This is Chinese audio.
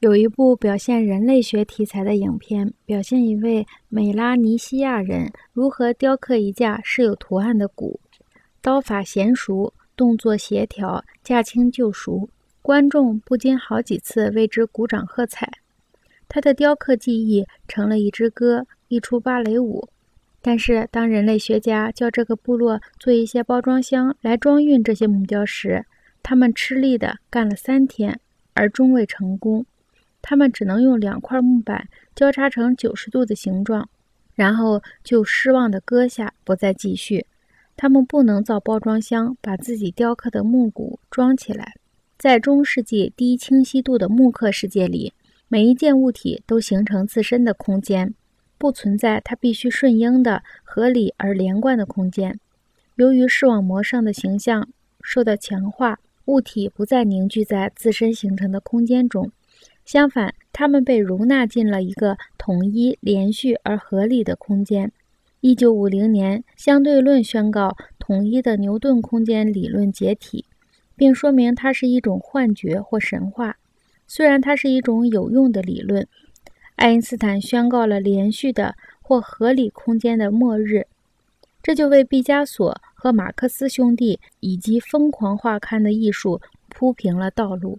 有一部表现人类学题材的影片，表现一位美拉尼西亚人如何雕刻一架饰有图案的鼓，刀法娴熟，动作协调，驾轻就熟，观众不禁好几次为之鼓掌喝彩。他的雕刻技艺成了一支歌，一出芭蕾舞。但是，当人类学家叫这个部落做一些包装箱来装运这些木雕时，他们吃力地干了三天，而终未成功。他们只能用两块木板交叉成九十度的形状，然后就失望地割下，不再继续。他们不能造包装箱，把自己雕刻的木鼓装起来。在中世纪低清晰度的木刻世界里，每一件物体都形成自身的空间，不存在它必须顺应的合理而连贯的空间。由于视网膜上的形象受到强化，物体不再凝聚在自身形成的空间中。相反，它们被容纳进了一个统一、连续而合理的空间。一九五零年，相对论宣告统一的牛顿空间理论解体，并说明它是一种幻觉或神话。虽然它是一种有用的理论，爱因斯坦宣告了连续的或合理空间的末日，这就为毕加索和马克思兄弟以及疯狂画刊的艺术铺平了道路。